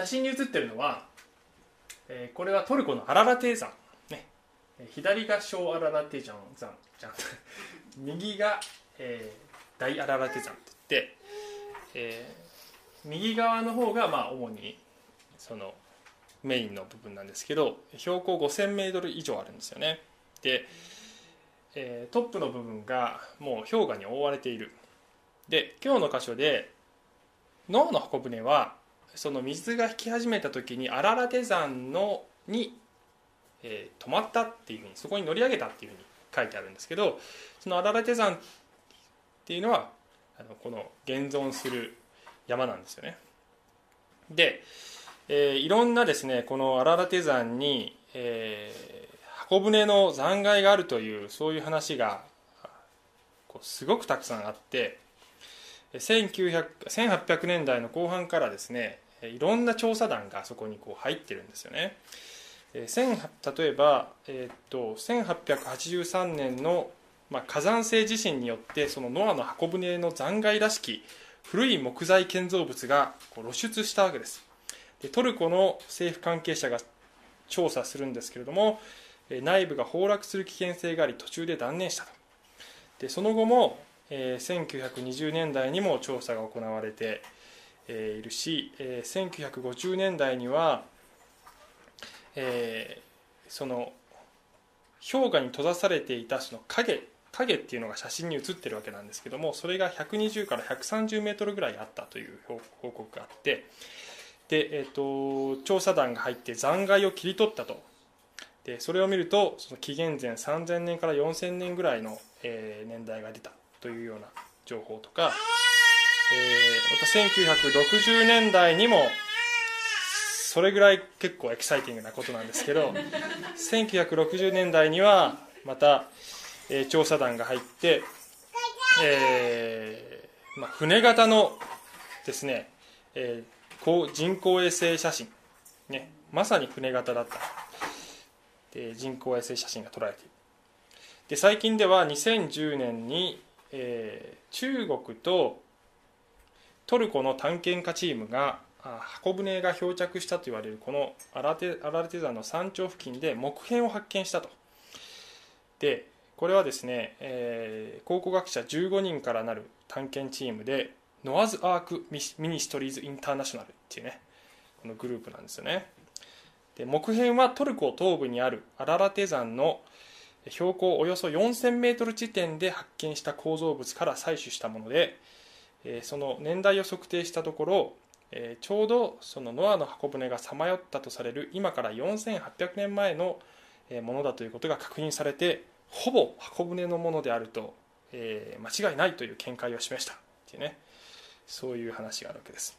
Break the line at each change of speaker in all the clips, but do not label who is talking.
写真に写ってるのは、えーこれはトルコのアララテ山、ね、え左が小アララテ山山。じゃん右が、えー大アララテ山って言って、えー右側の方がまあ主にそのメインの部分なんですけど標高 5000m 以上あるんですよね。で、えートップの部分がもう氷河に覆われている。で今日の箇所でノアの箱舟はその水が引き始めた時にアララテ山のに、えー止まったっていうふうにそこに乗り上げたっていうふうに書いてあるんですけどそのアララテ山っていうのはあのこの現存する山なんですよね。で、えーいろんなですねこのアララテ山に、えー箱舟の残骸があるというそういう話がこうすごくたくさんあって1900 1800年代の後半からですねいろんな調査団がそこにこう入ってるんですよね。例えば、えーっと1883年の、まあ、火山性地震によってそのノアの箱舟の残骸らしき古い木材建造物が露出したわけです。でトルコの政府関係者が調査するんですけれども内部が崩落する危険性があり途中で断念したと。でその後も、えー1920年代にも調査が行われて、えいるし、え1950年代には、えその氷河に閉ざされていたその影影っていうのが写真に写ってるわけなんですけどもそれが120から130メートルぐらいあったという報告があってで、えー、と調査団が入って残骸を切り取ったと。でそれを見るとその紀元前3000年から4000年ぐらいの、えー年代が出たというような情報とか、えーまた1960年代にもそれぐらい結構エキサイティングなことなんですけど 1960年代にはまた、えー調査団が入って、えーまあ、船型のですね、えーこう人工衛星写真、ね、まさに船型だった。で人工衛星写真が撮られている。で最近では2010年に、えー中国とトルコの探検家チームが箱舟が漂着したと言われるこのアラテアラテ山の山頂付近で木片を発見したと。でこれはですね、えー考古学者15人からなる探検チームで Noah's Ark Mi Ministries International っていうねこのグループなんですよね。で木片はトルコ東部にあるアララテ山の標高およそ4000メートル地点で発見した構造物から採取したもので、えその年代を測定したところ、えちょうどそのノアの箱舟がさまよったとされる今から4800年前のものだということが確認されてほぼ箱舟のものであると、え間違いないという見解を示した。っていうね。そういう話があるわけです。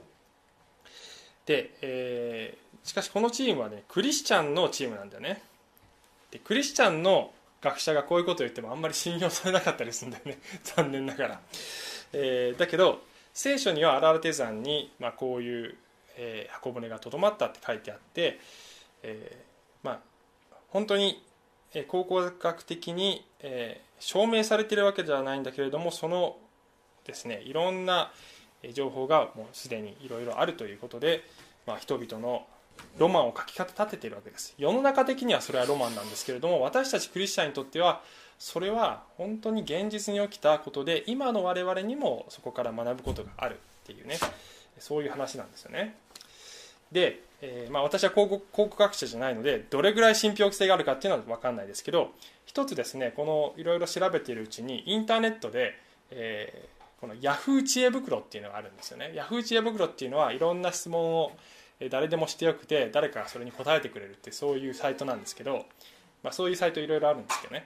で、えーしかしこのチームはねクリスチャンのチームなんだよね。でクリスチャンの学者がこういうことを言ってもあんまり信用されなかったりするんだよね。残念ながら、えーだけど聖書にはアララテ山に、まあ、こういう、えー箱舟がとどまったって書いてあって、えーまあ本当にえー考古学的に、えー証明されているわけではないんだけれどもそのですねいろんな情報がもうすでにいろいろあるということで、まあ、人々のロマンを書き立てているわけです。世の中的にはそれはロマンなんですけれども私たちクリスチャンにとってはそれは本当に現実に起きたことで今の我々にもそこから学ぶことがあるっていうね。そういう話なんですよね。で、えーまあ、私は考古考古学者じゃないのでどれぐらい信憑性があるかっていうのは分かんないですけど一つですねこのいろいろ調べているうちにインターネットで、えーこのヤフー知恵袋っていうのがあるんですよね。ヤフー知恵袋っていうのはいろんな質問を誰でもしてよくて誰かがそれに答えてくれるってそういうサイトなんですけど、まあ、そういうサイトいろいろあるんですけどね。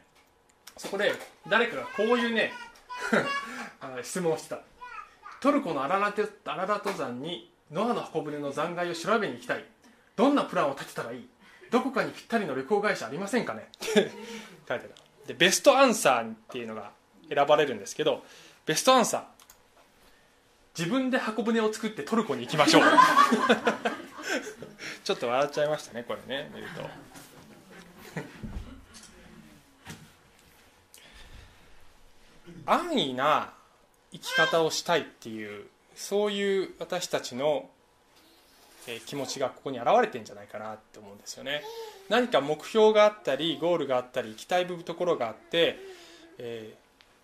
そこで誰かがこういうね あ質問をしてた。トルコのアララテアララト山にノアの箱舟の残骸を調べに行きたい。どんなプランを立てたらいい？どこかにぴったりの旅行会社ありませんかね？っ て書いてある。でベストアンサーっていうのが選ばれるんですけどベストアンサー。自分で箱舟を作ってトルコに行きましょう。ちょっと笑っちゃいましたねこれね見ると安易な生き方をしたいっていうそういう私たちのえ気持ちがここに表れてんじゃないかなって思うんですよね。何か目標があったりゴールがあったり行きたいところがあって、え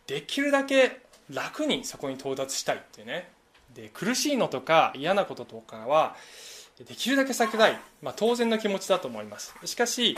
ー、できるだけ楽にそこに到達したいっていうね。で苦しいのとか嫌なこととかはできるだけ避けたい、まあ、当然の気持ちだと思います。しかし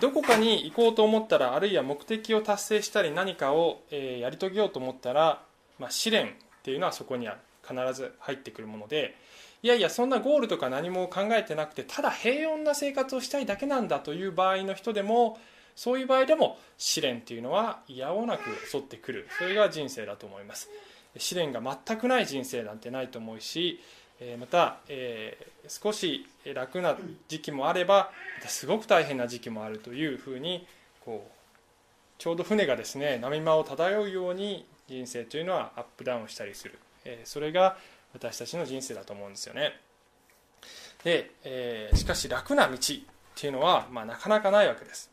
どこかに行こうと思ったらあるいは目的を達成したり何かを、やり遂げようと思ったら、まあ、試練っていうのはそこには必ず入ってくるもので。いやいやそんなゴールとか何も考えてなくてただ平穏な生活をしたいだけなんだという場合の人でもそういう場合でも試練っていうのは嫌おなく襲ってくる。それが人生だと思います。試練が全くない人生なんてないと思うしまた、えー、少し楽な時期もあればすごく大変な時期もあるというふうにこうちょうど船がですね波間を漂うように人生というのはアップダウンしたりする、えー、それが私たちの人生だと思うんですよね。で、えー、しかし楽な道っていうのは、まあ、なかなかないわけです。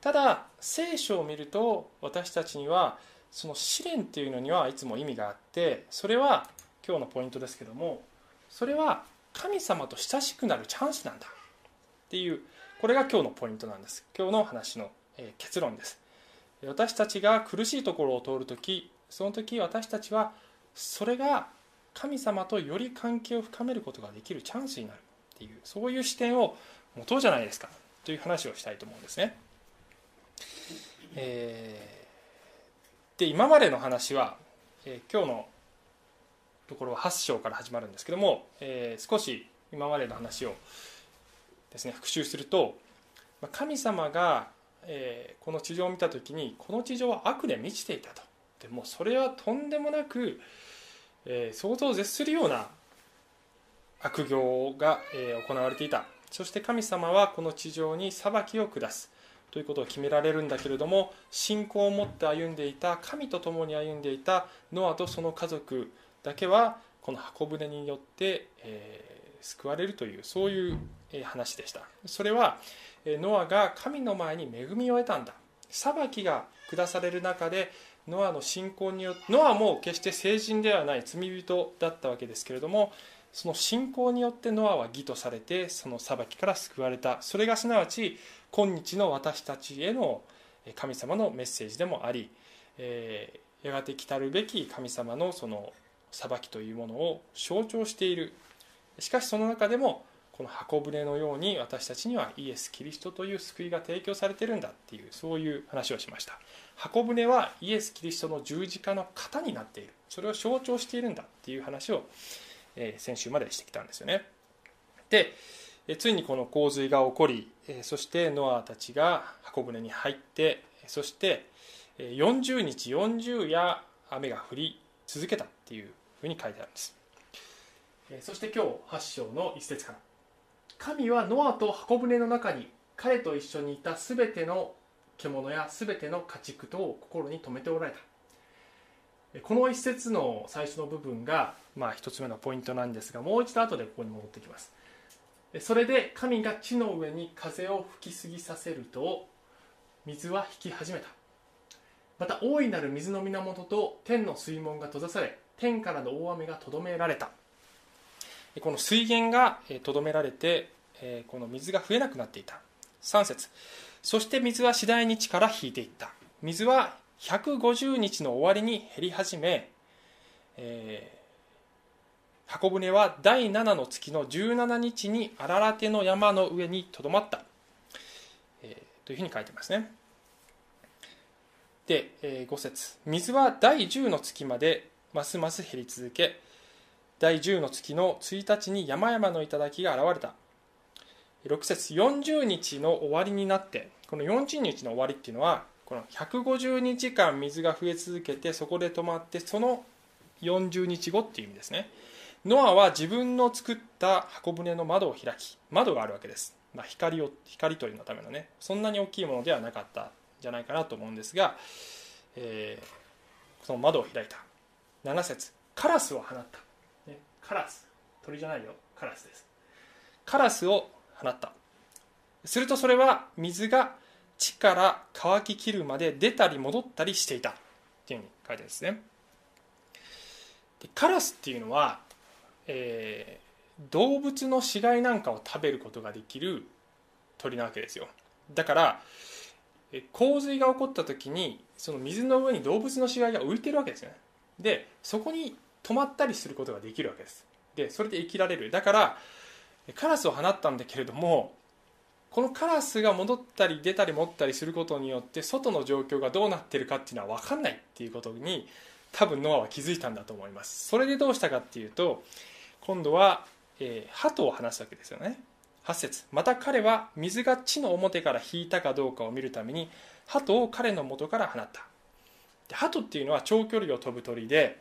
ただ聖書を見ると私たちにはその試練っていうのにはいつも意味があってそれは今日のポイントですけどもそれは神様と親しくなるチャンスなんだっていうこれが今日のポイントなんです今日の話の、え結論です私たちが苦しいところを通るときその時私たちはそれが神様とより関係を深めることができるチャンスになるっていうそういう視点を持とうじゃないですかという話をしたいと思うんですね。えー、で今までの話は、えー、今日のところは8章から始まるんですけども、えー、少し今までの話をですね復習すると神様が、えー、この地上を見た時にこの地上は悪で満ちていたと。でもそれはとんでもなく、えー、想像を絶するような悪行が、え、行われていた。そして神様はこの地上に裁きを下す。ということを決められるんだけれども信仰を持って歩んでいた神と共に歩んでいたノアとその家族だけはこの箱舟によって、えー、救われるというそういう話でした。それはノアが神の前に恵みを得たんだ。裁きが下される中でノアの信仰によってノアも決して成人ではない罪人だったわけですけれどもその信仰によってノアは義とされてその裁きから救われた。それがすなわち今日の私たちへの神様のメッセージでもあり、えー、やがて来たるべき神様のその裁きというものを象徴している。しかしその中でもこの箱舟のように私たちにはイエス・キリストという救いが提供されてるんだっていうそういう話をしました。箱舟はイエス・キリストの十字架の型になっている。それを象徴しているんだっていう話を、え、先週までしてきたんですよね。でついにこの洪水が起こりそしてノアたちが箱舟に入ってそして40日40夜雨が降り続けたっていうふうに書いてあるんです。そして今日8章の一節から。神はノアと箱舟の中に彼と一緒にいたすべての獣やすべての家畜とを心に留めておられた。この一節の最初の部分が、まあ、一つ目のポイントなんですがもう一度後でここに戻ってきます。それで神が地の上に風を吹きすぎさせると水は引き始めた。また大いなる水の源と天の水門が閉ざされ天からの大雨がとどめられた。この水源がとどめられてこの水が増えなくなっていた。3節。そして水は次第に地から引いていった。水は150日の終わりに減り始め、えー、箱舟は第7の月の17日に荒ラテの山の上にとどまった、えー、というふうに書いてますね。で、えー、5節。水は第10の月までますます減り続け第10の月の1日に山々の頂が現れた。6節。40日の終わりになってこの40日の終わりっていうのはこの150日間水が増え続けてそこで止まってその40日後っていう意味ですね。ノアは自分の作った箱舟の窓を開き窓があるわけです、まあ、光を光取りのためのね。そんなに大きいものではなかった。じゃないかなと思うんですが、えー、その窓を開いた7節カラスを放った。カラス鳥じゃないよ。カラスです。カラスを放った。するとそれは水が地から乾ききるまで出たり戻ったりしていた。っていうふうに書いてあるんですね。でカラスっていうのは、え動物の死骸なんかを食べることができる鳥なわけですよ。だから洪水が起こった時にその水の上に動物の死骸が浮いてるわけですよね。でそこに止まったりすることができるわけです。でそれで生きられる。だからカラスを放ったんだけれどもこのカラスが戻ったり出たり持ったりすることによって外の状況がどうなってるかっていうのは分かんないっていうことに多分ノアは気づいたんだと思います。それでどうしたかっていうと今度は、えー、鳩を放すわけですよね。8節。また彼は水が地の表から引いたかどうかを見るために鳩を彼の元から放った。で鳩っていうのは長距離を飛ぶ鳥で、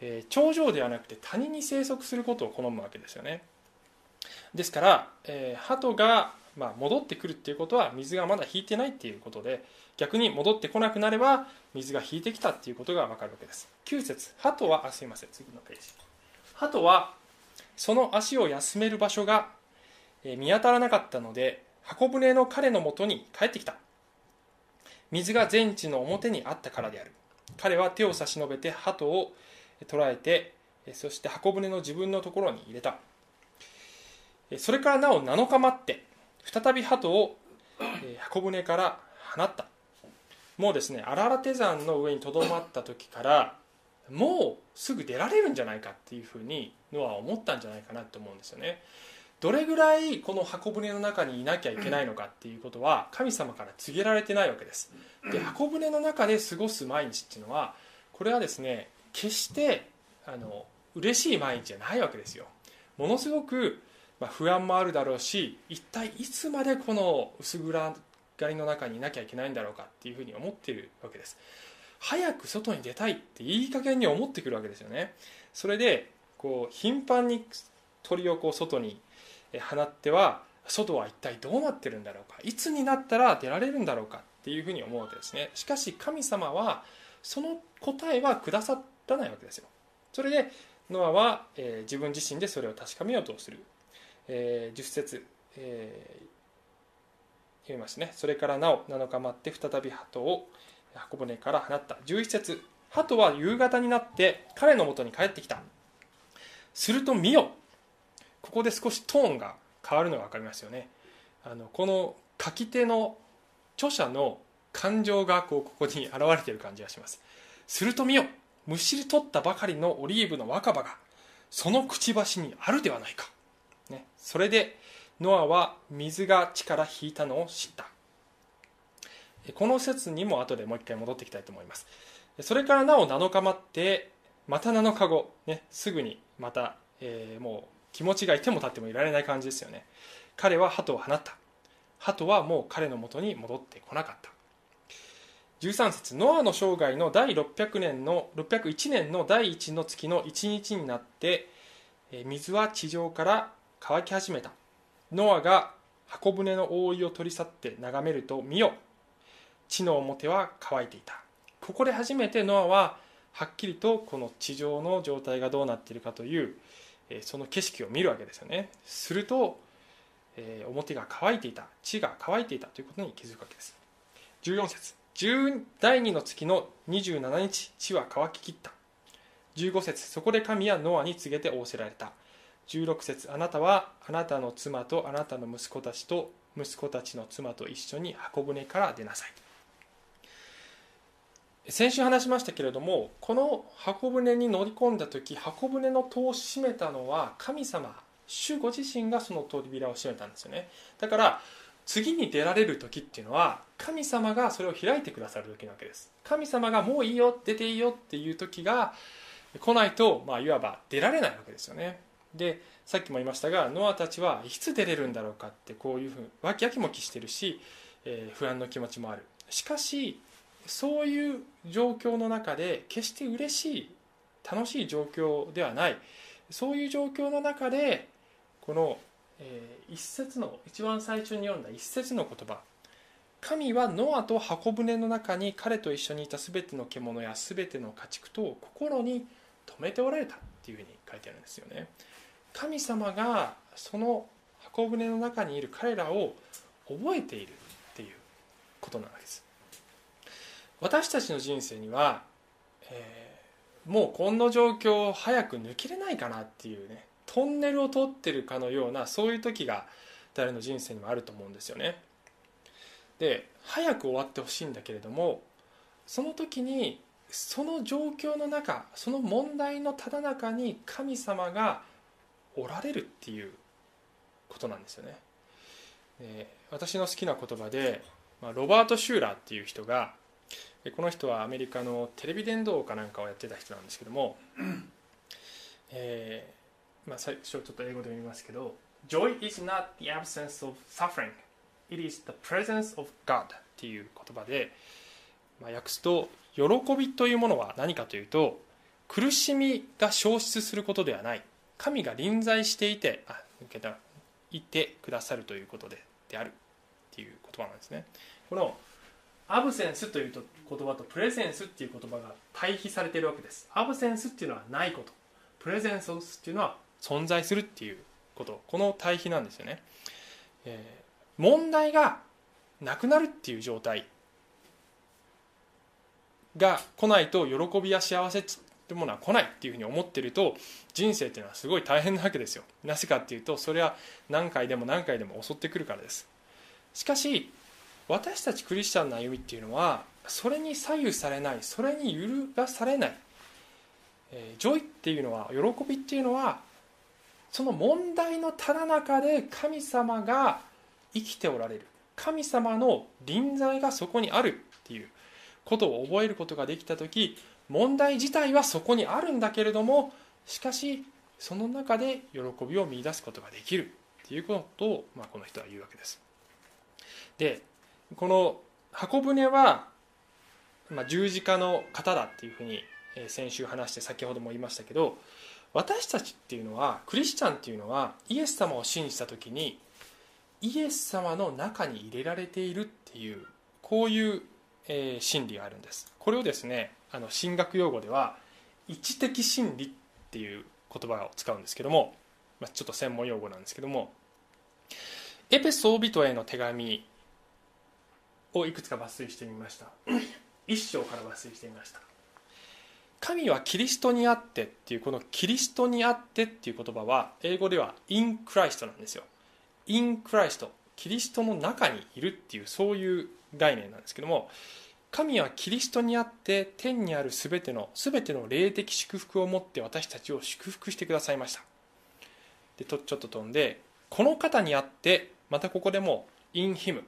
えー、頂上ではなくて谷に生息することを好むわけですよね。ですから、えー、鳩がまあ、戻ってくるっていうことは水がまだ引いてないっていうことで逆に戻ってこなくなれば水が引いてきたっていうことが分かるわけです。9節。鳩はあすいません。次のページ。鳩はその足を休める場所が見当たらなかったので箱舟の彼のもとに帰ってきた。水が全地の表にあったからである。彼は手を差し伸べて鳩を捕らえてそして箱舟の自分のところに入れた。それからなお7日待って再び鳩を、箱舟から放った。もうですね荒々手山の上にとどまった時からもうすぐ出られるんじゃないかっていうふうにノアは思ったんじゃないかなと思うんですよね。どれぐらいこの箱舟の中にいなきゃいけないのかっていうことは神様から告げられてないわけです。で箱舟の中で過ごす毎日っていうのはこれはですね決してあの嬉しい毎日じゃないわけですよ。ものすごくまあ、不安もあるだろうし一体いつまでこの薄暗がりの中にいなきゃいけないんだろうかっていうふうに思っているわけです。早く外に出たいっていい加減に思ってくるわけですよね。それでこう頻繁に鳥をこう外に放っては外は一体どうなってるんだろうか？いつになったら出られるんだろうかっていうふうに思うわけですね。しかし神様はその答えはくださらないわけですよ。それでノアは、えー、自分自身でそれを確かめようとする。えー、10節、えー、読みますね。それからなお7日待って再び鳩を箱舟から放った。11節鳩は夕方になって彼のもとに帰ってきた。すると見よ。ここで少しトーンが変わるのが分かりますよね。あのこの書き手の著者の感情がこうここに現れている感じがします。すると見よむしり取ったばかりのオリーブの若葉がそのくちばしにあるではないか。ね、それでノアは水が地から引いたのを知った。この説にも後でもう一回戻っていきたいと思います。それからなお7日待ってまた7日後、ね、すぐにまた、えー、もう気持ちがいても立ってもいられない感じですよね。彼は鳩を放った。鳩はもう彼のもとに戻ってこなかった。13節ノアの生涯の第600年の601年の第1の月の1日になって水は地上から乾き始めた。ノアが箱舟の覆いを取り去って眺めると見よ。地の表は乾いていた。ここで初めてノアははっきりとこの地上の状態がどうなっているかというその景色を見るわけですよね。すると表が乾いていた。地が乾いていたということに気づくわけです。14節。第2の月の27日地は乾ききった。15節。そこで神はノアに告げて仰せられた。16節。あなたはあなたの妻とあなたの息子たちと息子たちの妻と一緒に箱舟から出なさい。先週話しましたけれどもこの箱舟に乗り込んだ時箱舟の戸を閉めたのは神様主ご自身がその扉を閉めたんですよね。だから次に出られる時っていうのは神様がそれを開いてくださる時なわけです。神様がもういいよ出ていいよっていう時が来ないと、まあ、いわば出られないわけですよね。でさっきも言いましたがノアたちはいつ出れるんだろうかってこういうふうにわきやきもきしてるし、えー、不安の気持ちもある。しかしそういう状況の中で決して嬉しい楽しい状況ではない。そういう状況の中でこの、えー、一節の一番最初に読んだ一節の言葉。神はノアと箱舟の中に彼と一緒にいた全ての獣や全ての家畜と心に留めておられたっていうふうに書いてあるんですよね。神様がその箱舟の中にいる彼らを覚えているっていうことなわけです。私たちの人生には、えー、もうこんな状況を早く抜けれないかなっていうねトンネルを通ってるかのようなそういう時が誰の人生にもあると思うんですよねで早く終わってほしいんだけれどもその時にその状況の中その問題のただ中に神様がおられるっていうことなんですよね。私の好きな言葉でロバート・シューラーっていう人がこの人はアメリカのテレビ伝道かなんかをやってた人なんですけども、えーまあ、最初ちょっと英語で読みますけど「Joy is not the absence of suffering. It is the presence of God」っていう言葉で、まあ、訳すと喜びというものは何かというと苦しみが消失することではない。神が臨在していてあ抜けたいてくださるということでであるっていう言葉なんですね。このアブセンスという言葉とプレゼンスっていう言葉が対比されているわけです。アブセンスっていうのはないこと。プレゼンスっていうのは存在するっていうこと。この対比なんですよね、えー、問題がなくなるっていう状態が来ないと喜びや幸せってものは来ないっていうふうに思ってると人生っていうのはすごい大変なわけですよ。なぜかっていうとそれは何回でも何回でも襲ってくるからです。しかし私たちクリスチャンの歩みっていうのはそれに左右されないそれに揺るがされない、えー、 joy っていうのは喜びっていうのはその問題のただ中で神様が生きておられる。神様の臨在がそこにあるっていうことを覚えることができた時問題自体はそこにあるんだけれどもしかしその中で喜びを見いだすことができるっていうことを、まあ、この人は言うわけです。でこの箱舟は、まあ、十字架の型だっていうふうに先週話して先ほども言いましたけど私たちっていうのはクリスチャンっていうのはイエス様を信じた時にイエス様の中に入れられているっていうこういうえー、心理があるんです。これをですねあの神学用語では位置的心理っていう言葉を使うんですけども、まあ、ちょっと専門用語なんですけどもエペソービトへの手紙をいくつか抜粋してみました。一章から抜粋してみました。神はキリストにあってっていうこのキリストにあってっていう言葉は英語では in Christ なんですよ。in Christ キリストの中にいるっていうそういう概念なんですけども神はキリストにあって天にある全ての全ての霊的祝福を持って私たちを祝福してくださいました。でとちょっと飛んでこの方にあってまたここでも in him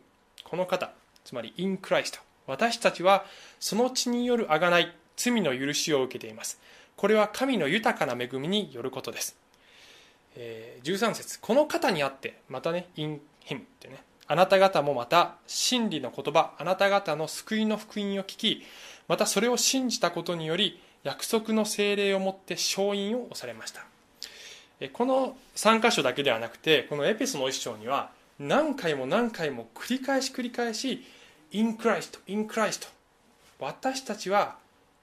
この方。つまり in Christ 私たちはその血による贖い罪の許しを受けています。これは神の豊かな恵みによることです、えー、13節。この方にあってまたね in him ってね。あなた方もまた真理の言葉あなた方の救いの福音を聞きまたそれを信じたことにより約束の精霊をもって勝因を押されました。この3箇所だけではなくてこのエペソの一章には何回も何回も繰り返し繰り返し in Christ in Christ. 私たちは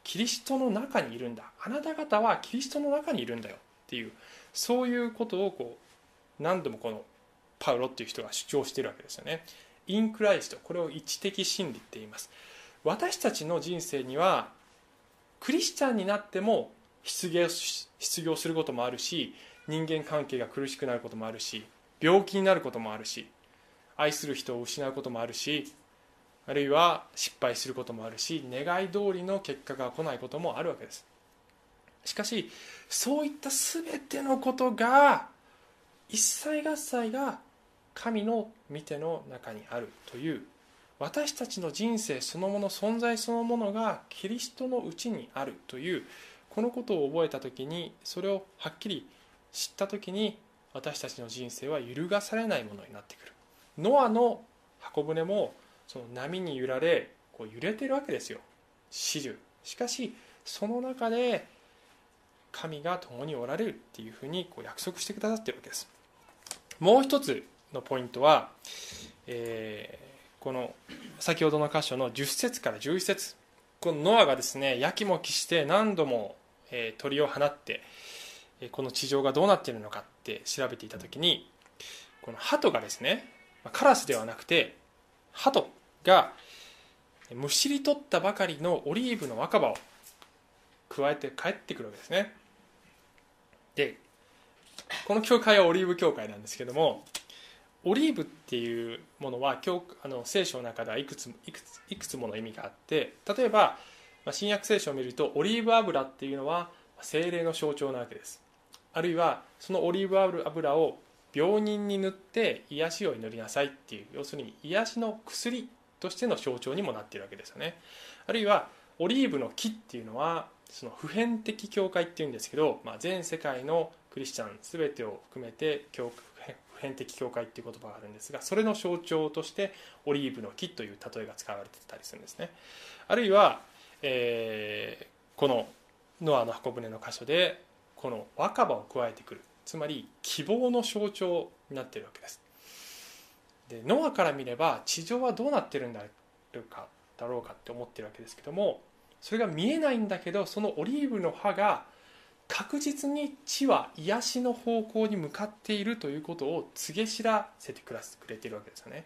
キリストの中にいるんだ。あなた方はキリストの中にいるんだよ。っていうそういうことをこう何度もこのパウロっていう人が主張しているわけですよね。インクライストこれを位置的真理って言います。私たちの人生にはクリスチャンになっても失業失業することもあるし人間関係が苦しくなることもあるし病気になることもあるし愛する人を失うこともあるしあるいは失敗することもあるし願い通りの結果が来ないこともあるわけです。しかしそういった全てのことが一切合切が神の見ての中にあるという私たちの人生そのもの存在そのものがキリストのうちにあるというこのことを覚えた時にそれをはっきり知った時に私たちの人生は揺るがされないものになってくる。ノアの箱舟もその波に揺られこう揺れてるわけですよ。始終しかしその中で神が共におられるっていうふうにこう約束してくださってるわけです。もう一つのポイントは、えー、この先ほどの箇所の10節から11節。このノアがですねやきもきして何度も、鳥を放ってこの地上がどうなっているのかって調べていた時にこの鳩がですねカラスではなくて鳩。がむしり取ったばかりのオリーブの若葉を加えて帰ってくるわけですね。でこの教会はオリーブ教会なんですけどもオリーブっていうものは教あの聖書の中ではいくついくついくつもの意味があって例えばまあ新約聖書を見るとオリーブ油っていうのは精霊の象徴なわけです。あるいはそのオリーブ油を病人に塗って癒しを祈りなさいっていう要するに癒しの薬としての象徴にもなっているわけですよね。あるいはオリーブの木っていうのはその普遍的教会っていうんですけど、まあ、全世界のクリスチャン全てを含めて教普遍的教会っていう言葉があるんですがそれの象徴としてオリーブの木という例えが使われてたりするんですね。あるいは、えー、このノアの箱舟の箇所でこの若葉を加えてくる。つまり希望の象徴になっているわけです。でノアから見れば地上はどうなってるんだろうかって思ってるわけですけどもそれが見えないんだけどそのオリーブの葉が確実に地は癒しの方向に向かっているということを告げ知らせてくれているわけですよね。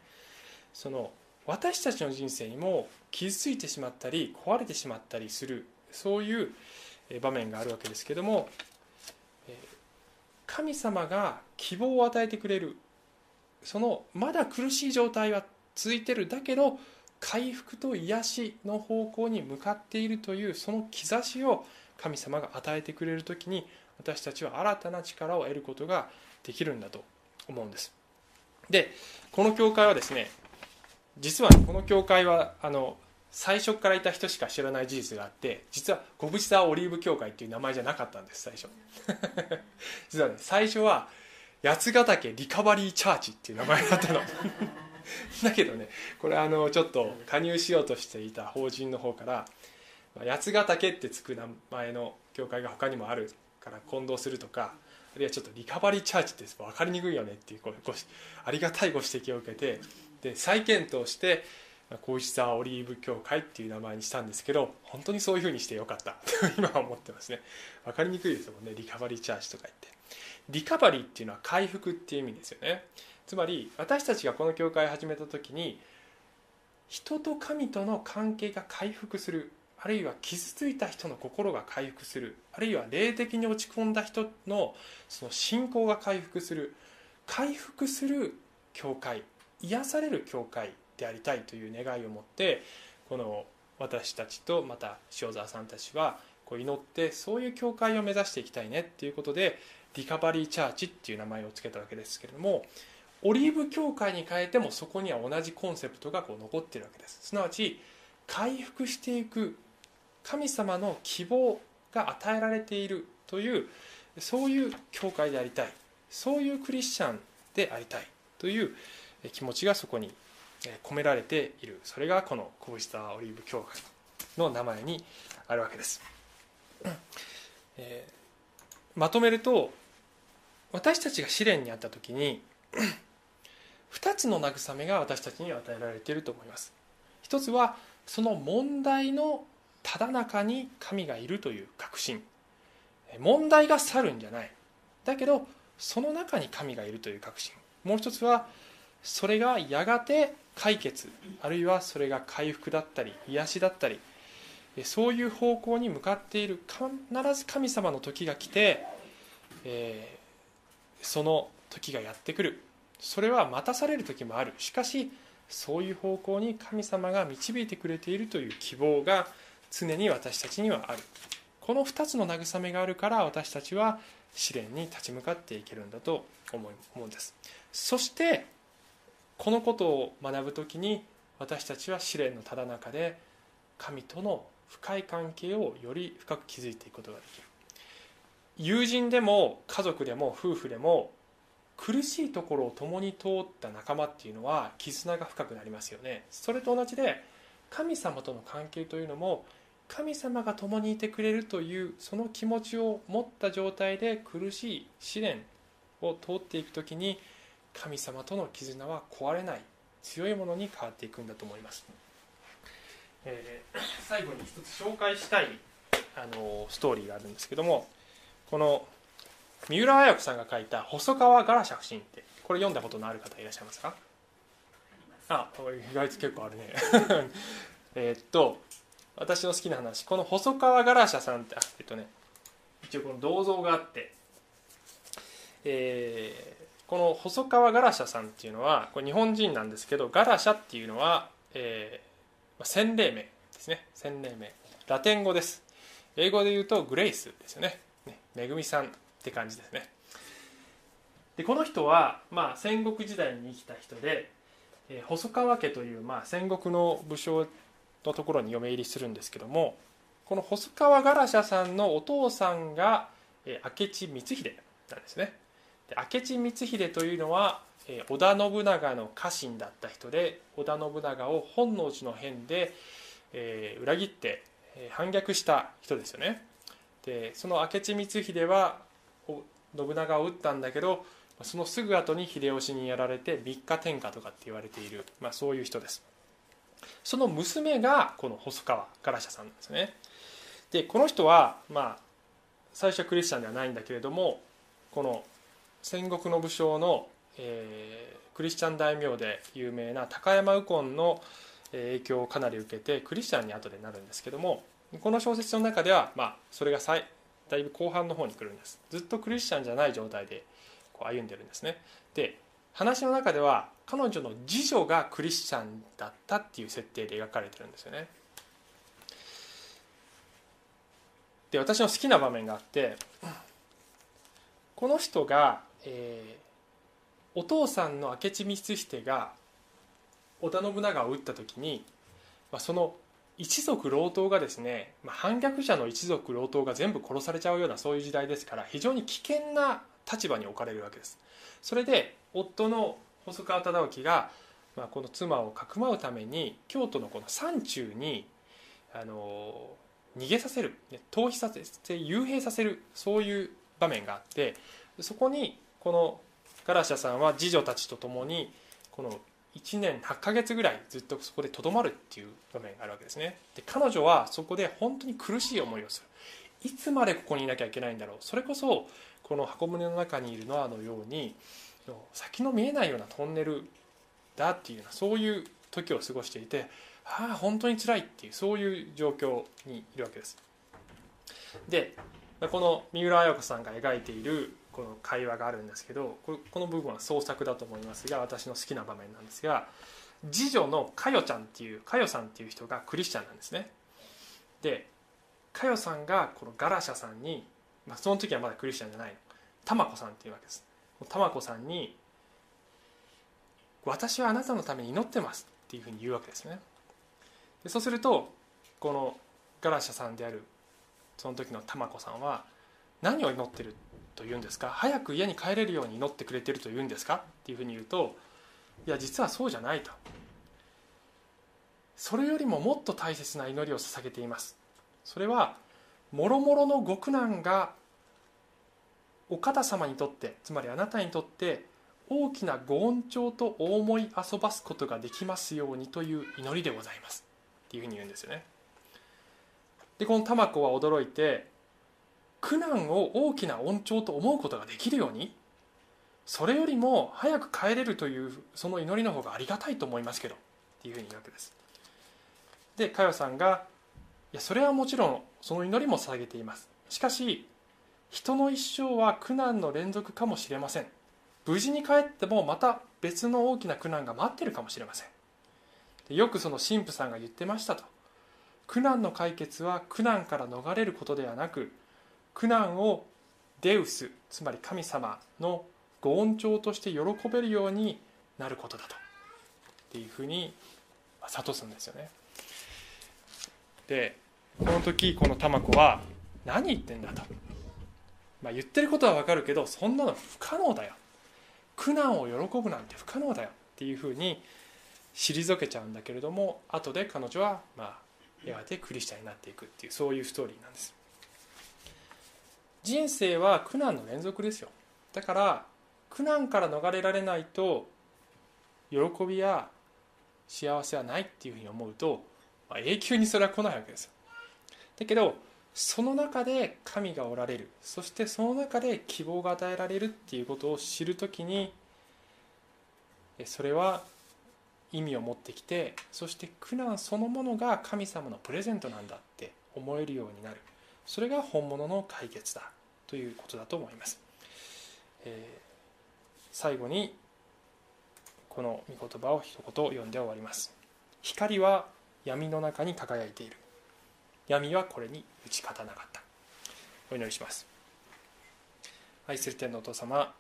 その私たちの人生にも傷ついてしまったり壊れてしまったりするそういう場面があるわけですけども神様が希望を与えてくれるそのまだ苦しい状態は続いてるだけど回復と癒しの方向に向かっているというその兆しを神様が与えてくれる時に私たちは新たな力を得ることができるんだと思うんです。でこの教会はですね実はこの教会はあの最初からいた人しか知らない事実があって実は小淵沢オリーブ教会っていう名前じゃなかったんです最初。実はね最初は八ヶ岳リカバリーチャーチっていう名前だったの。だけどねこれあのちょっと加入しようとしていた法人の方から八ヶ岳ってつく名前の教会が他にもあるから混同するとかあるいはちょっとリカバリーチャーチって分かりにくいよねっていうごありがたいご指摘を受けてで再検討して小石沢オリーブ教会っていう名前にしたんですけど本当にそういうふうにしてよかった。と 今は思ってますね。分かりにくいですもんねリカバリーチャーチとか言って。リカバリーっていうのは回復っていう意味ですよね。つまり私たちがこの教会を始めた時に人と神との関係が回復するあるいは傷ついた人の心が回復するあるいは霊的に落ち込んだ人のその信仰が回復する回復する教会癒される教会でありたいという願いを持ってこの私たちとまた塩沢さんたちはこう祈ってそういう教会を目指していきたいねっていうことでリカバリーチャーチっていう名前を付けたわけですけれどもオリーブ教会に変えてもそこには同じコンセプトがこう残ってるわけです。すなわち回復していく神様の希望が与えられているというそういう教会でありたい。そういうクリスチャンでありたいという気持ちがそこに込められている。それがこのコブスターオリーブ教会の名前にあるわけです、えー、まとめると私たちが試練にあった時に 2つの慰めが私たちに与えられていると思います。一つはその問題のただ中に神がいるという確信。問題が去るんじゃない。だけどその中に神がいるという確信。もう一つはそれがやがて解決あるいはそれが回復だったり癒しだったりそういう方向に向かっている必ず神様の時が来て、えー、その時がやってくる。それは待たされる時もある。しかしそういう方向に神様が導いてくれているという希望が常に私たちにはある。この2つの慰めがあるから私たちは試練に立ち向かっていけるんだと思うんです。そしてこのことを学ぶ時に私たちは試練のただ中で神との深い関係をより深く築いていくことができる。友人でも家族でも夫婦でも苦しいところを共に通った仲間っていうのは絆が深くなりますよね。それと同じで神様との関係というのも神様が共にいてくれるというその気持ちを持った状態で苦しい試練を通っていく時に神様との絆は壊れない強いものに変わっていくんだと思います、えー、最後に一つ紹介したいあのストーリーがあるんですけどもこの三浦綾子さんが書いた「細川ガラシャ夫人」ってこれ読んだことのある方いらっしゃいますか？あ意外と結構あるね。えっと私の好きな話この細川ガラシャさんってあえっとね一応この銅像があってえーこの細川ガラシャさんっていうのはこれ日本人なんですけどガラシャっていうのは、えー、洗礼名ですね。洗礼名。ラテン語です。英語で言うとグレイスですよね。ねめぐみさんって感じですね。でこの人は、まあ、戦国時代に生きた人で、えー細川家という、まあ、戦国の武将のところに嫁入りするんですけどもこの細川ガラシャさんのお父さんが、えー明智光秀なんですね。で明智光秀というのは、織田信長の家臣だった人で織田信長を本能寺の変で、えー裏切って、反逆した人ですよね。でその明智光秀は信長を討ったんだけどそのすぐ後に秀吉にやられて三日天下とかって言われている、まあ、そういう人です。その娘がこの細川ガラシャさんなんですね。でこの人はまあ最初はクリスチャンではないんだけれどもこの戦国の武将の、えークリスチャン大名で有名な高山右近の影響をかなり受けてクリスチャンに後でなるんですけどもこの小説の中では、まあ、それがさいだいぶ後半の方に来るんです。ずっとクリスチャンじゃない状態でこう歩んでるんですね。で話の中では彼女の次女がクリスチャンだったっていう設定で描かれてるんですよね。で私の好きな場面があってこの人が、えーお父さんの明智光秀が織田信長を討った時に、まあ、その一族老頭がですね、まあ、反逆者の一族老頭が全部殺されちゃうようなそういう時代ですから非常に危険な立場に置かれるわけです。それで夫の細川忠興が、まあ、この妻をかくまうために京都のこの山中にあの逃げさせる逃避させて幽閉させるそういう場面があってそこにこのガラシャさんは次女たちと共にこの1年8ヶ月ぐらいずっとそこでとどまるっていう場面があるわけですね。で彼女はそこで本当に苦しい思いをする。いつまでここにいなきゃいけないんだろう。それこそこの箱舟の中にいるノアのように先の見えないようなトンネルだっていうようなそういう時を過ごしていてああ本当に辛いっていうそういう状況にいるわけです。でこの三浦綾子さんが描いているこの会話があるんですけどこの部分は創作だと思いますが私の好きな場面なんですが次女のかよちゃんっていうかよさんっていう人がクリスチャンなんですね。でかよさんがこのガラシャさんに、まあ、その時はまだクリスチャンじゃないの。たまこさんっていうわけです。たまこさんに「私はあなたのために祈ってます」っていうふうに言うわけですね。でそうするとこのガラシャさんであるその時のたまこさんは何を祈ってると言うんですか早く家に帰れるように祈ってくれてると言うんですかっていうふうに言うといや実はそうじゃないと。それよりももっと大切な祈りを捧げています。それはもろもろのご苦難がお方様にとってつまりあなたにとって大きなご恩寵と思い遊ばすことができますようにという祈りでございます。っていうふうに言うんですよね。でこの玉子は驚いて苦難を大きな恩寵と思うことができるようにそれよりも早く帰れるというその祈りの方がありがたいと思いますけどっていうふうに言うわけです。で佳代さんがいやそれはもちろんその祈りも捧げています。しかし人の一生は苦難の連続かもしれません。無事に帰ってもまた別の大きな苦難が待ってるかもしれません。でよくその神父さんが言ってましたと。苦難の解決は苦難から逃れることではなく苦難をデウスつまり神様のご恩寵として喜べるようになることだと。っていうふうに諭すんですよね。でこの時この玉子は何言ってんだと、まあ、言ってることはわかるけどそんなの不可能だよ。苦難を喜ぶなんて不可能だよ。っていうふうに退けちゃうんだけれども後で彼女はまあやがてクリスチャンになっていくっていうそういうストーリーなんです。人生は苦難の連続ですよ。だから苦難から逃れられないと喜びや幸せはないっていうふうに思うと、まあ、永久にそれは来ないわけですよ。だけどその中で神がおられる。そしてその中で希望が与えられるっていうことを知るときにそれは意味を持ってきてそして苦難そのものが神様のプレゼントなんだって思えるようになる。それが本物の解決だということだと思います。えー、最後にこの御言葉を一言読んで終わります。光は闇の中に輝いている。闇はこれに打ち勝たなかった。お祈りします。愛する天のお父様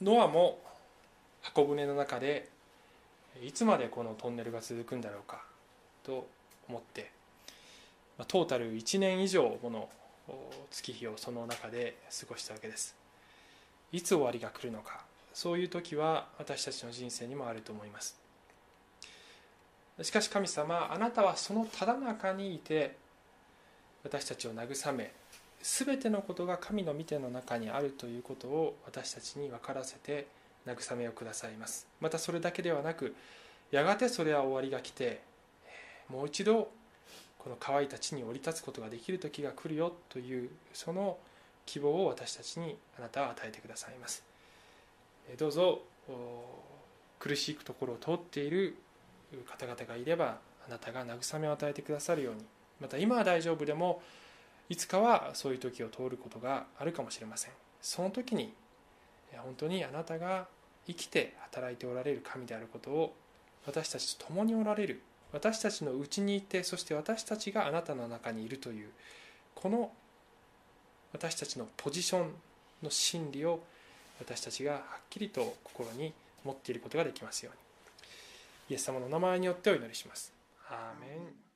ノアも箱舟の中でいつまでこのトンネルが続くんだろうかと思ってトータル1年以上もの月日をその中で過ごしたわけです。いつ終わりが来るのか。そういう時は私たちの人生にもあると思います。しかし神様あなたはそのただ中にいて私たちを慰め全てのことが神の御手の中にあるということを私たちに分からせて慰めをくださいます。またそれだけではなくやがてそれは終わりが来てもう一度この河合たちに降り立つことができる時が来るよというその希望を私たちにあなたは与えてくださいます。どうぞ苦しいところを通っている方々がいればあなたが慰めを与えてくださるように。また今は大丈夫でもいつかはそういう時を通ることがあるかもしれません。その時に本当にあなたが生きて働いておられる神であることを私たちと共におられる私たちのうちにいてそして私たちがあなたの中にいるというこの私たちのポジションの真理を私たちがはっきりと心に持っていることができますようにイエス様の名前によってお祈りします。アーメン